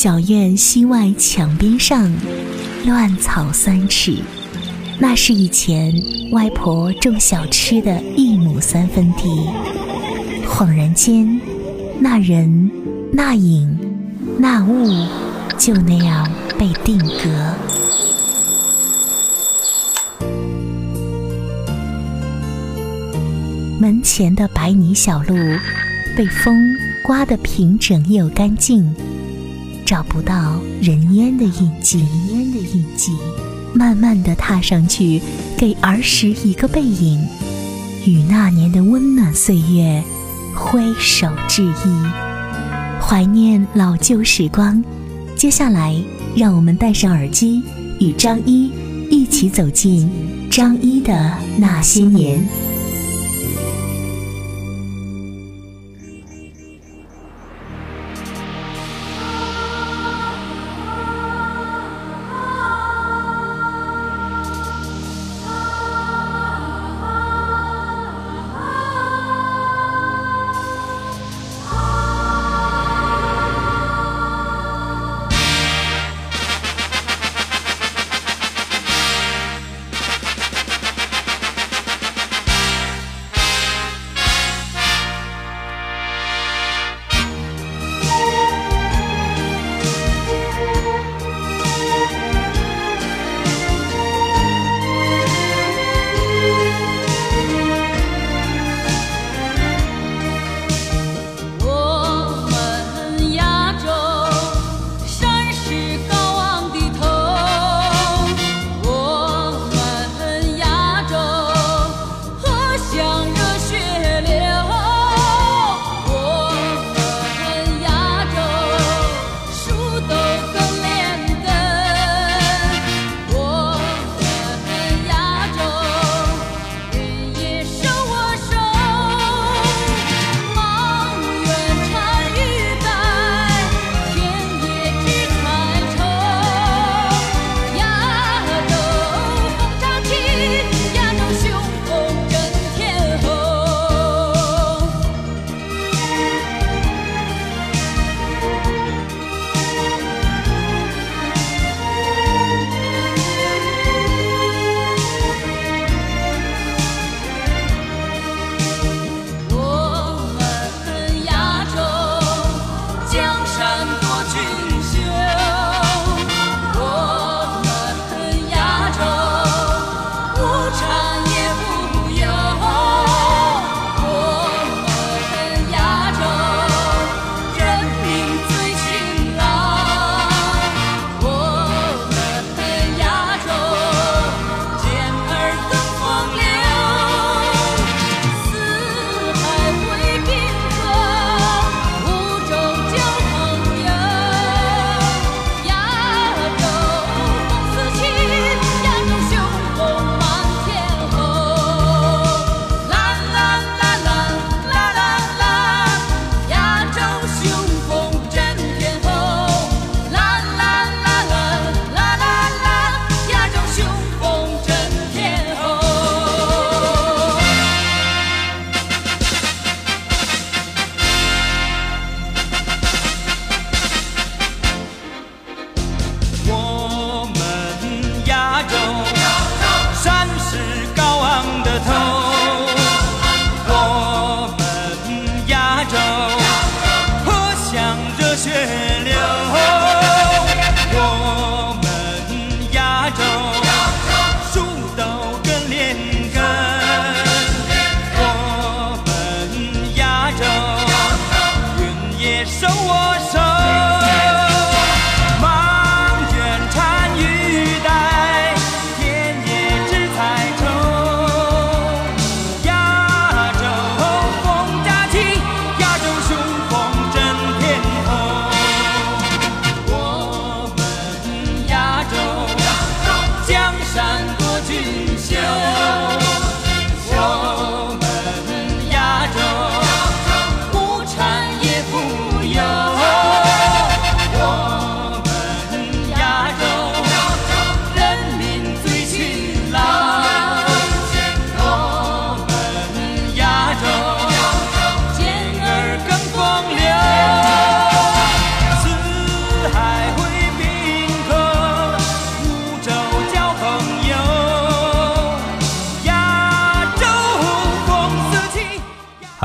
小院西外墙边上，乱草三尺。那是以前外婆种小吃的一亩三分地。恍然间，那人、那影、那物，就那样被定格。门前的白泥小路，被风刮得平整又干净，找不到人烟的印记。烟的印记，慢慢的踏上去，给儿时一个背影，与那年的温暖岁月挥手致意，怀念老旧时光。接下来，让我们戴上耳机，与张一一起走进张一的那些年。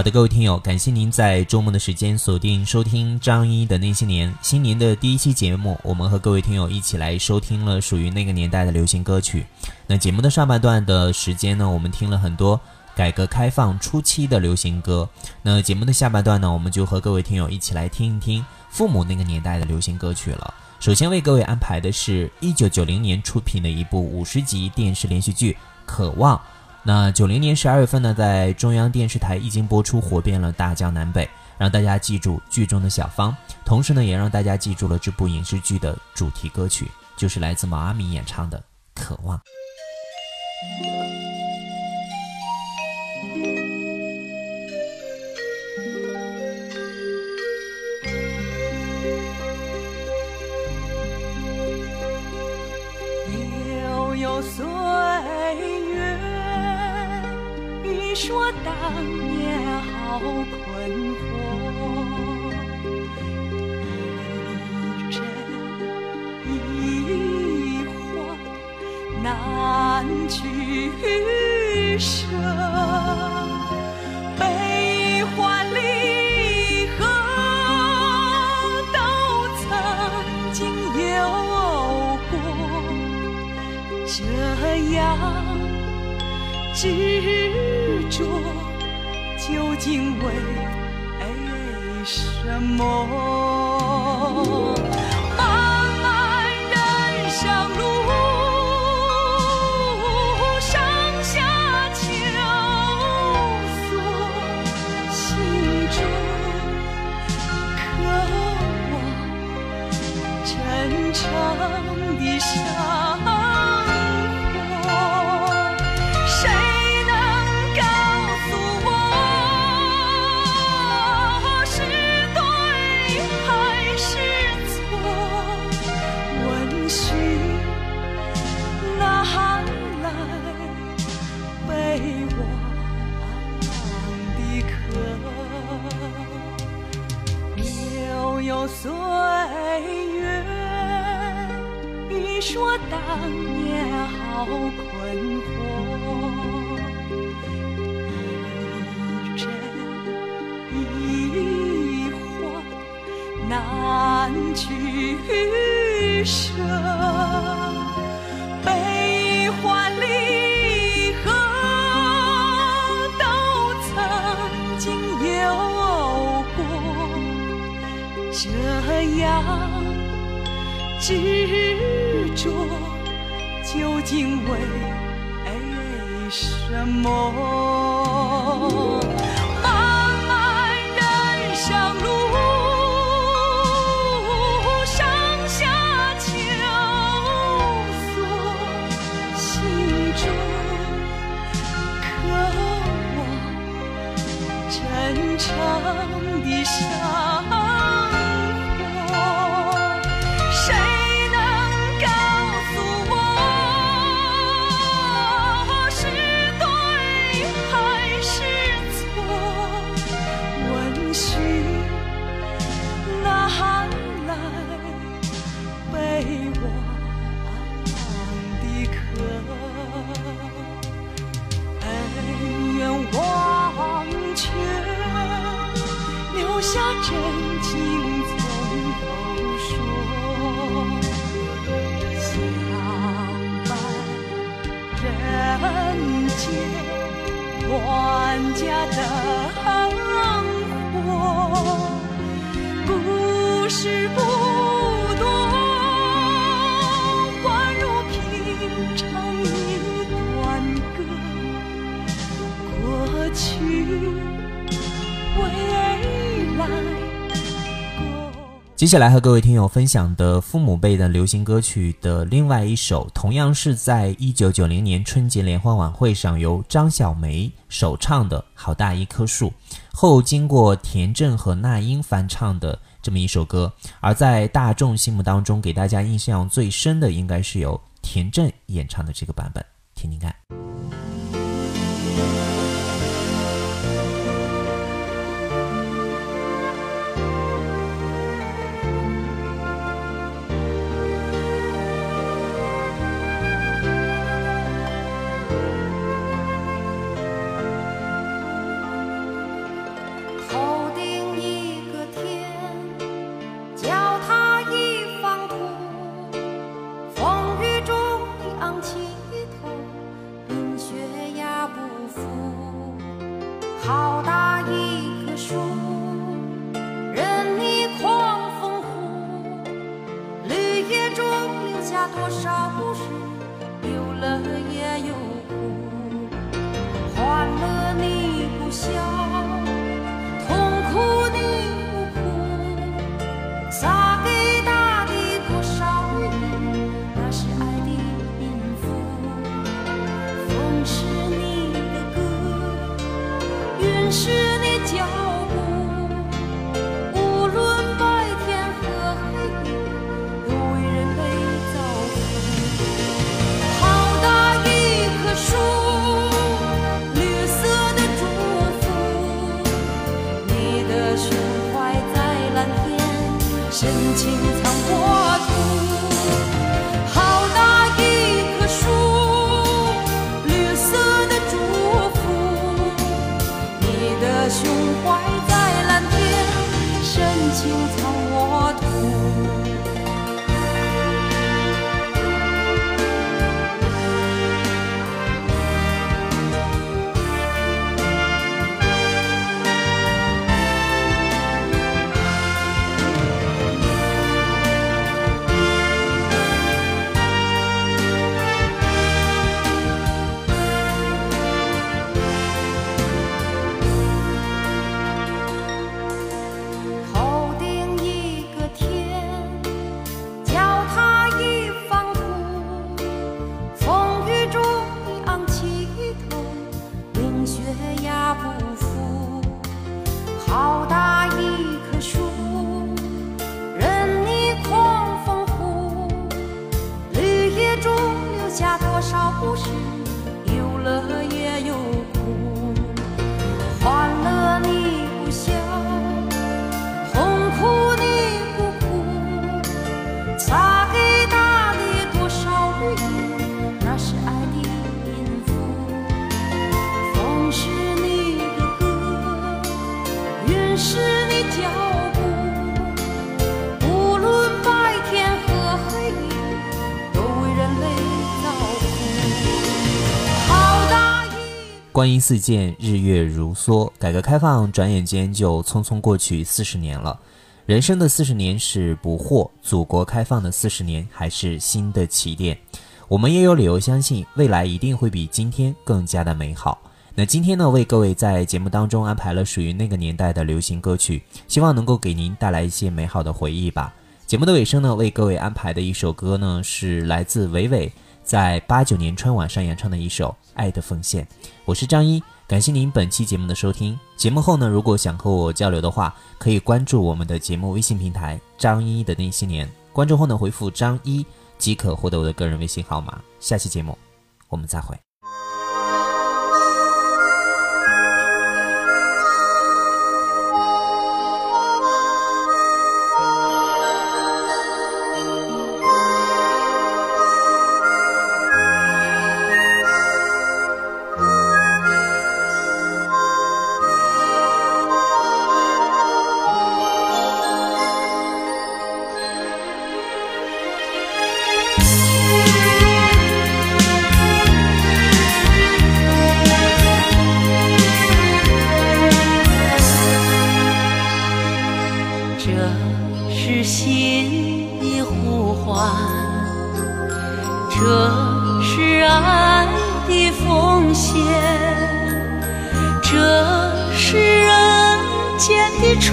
好的，各位听友，感谢您在周末的时间锁定收听张一的那些年新年的第一期节目。我们和各位听友一起来收听了属于那个年代的流行歌曲。那节目的上半段的时间呢，我们听了很多改革开放初期的流行歌。那节目的下半段呢，我们就和各位听友一起来听一听父母那个年代的流行歌曲了。首先为各位安排的是一九九零年出品的一部五十集电视连续剧《渴望》。那九零年十二月份呢，在中央电视台一经播出，火遍了大江南北，让大家记住剧中的小芳，同时呢，也让大家记住了这部影视剧的主题歌曲，就是来自毛阿敏演唱的《渴望》。说当年好困惑，一真一幻难取舍，悲欢离合都曾经有过，这样执。着究竟为什么？取舍，悲欢离合都曾经有过，这样执着究竟为什么？下真情从头说。相伴人间万家灯火故事不接下来和各位听友分享的父母辈的流行歌曲的另外一首，同样是在一九九零年春节联欢晚会上由张小梅首唱的《好大一棵树》，后经过田震和那英翻唱的这么一首歌。而在大众心目当中，给大家印象最深的应该是由田震演唱的这个版本，听听看。下多少故事有乐也有苦。欢乐你不笑光阴似箭，日月如梭。改革开放转眼间就匆匆过去四十年了，人生的四十年是不惑，祖国开放的四十年还是新的起点。我们也有理由相信，未来一定会比今天更加的美好。那今天呢，为各位在节目当中安排了属于那个年代的流行歌曲，希望能够给您带来一些美好的回忆吧。节目的尾声呢，为各位安排的一首歌呢，是来自伟伟在八九年春晚上演唱的一首《爱的奉献》。我是张一，感谢您本期节目的收听。节目后呢，如果想和我交流的话，可以关注我们的节目微信平台“张一的那些年”。关注后呢，回复“张一”即可获得我的个人微信号码。下期节目我们再会。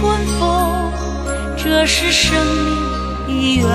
春风，这是生命的源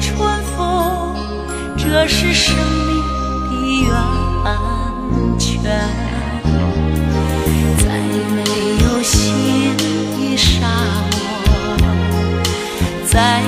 春风，这是生命的源泉，再没有心的沙漠，再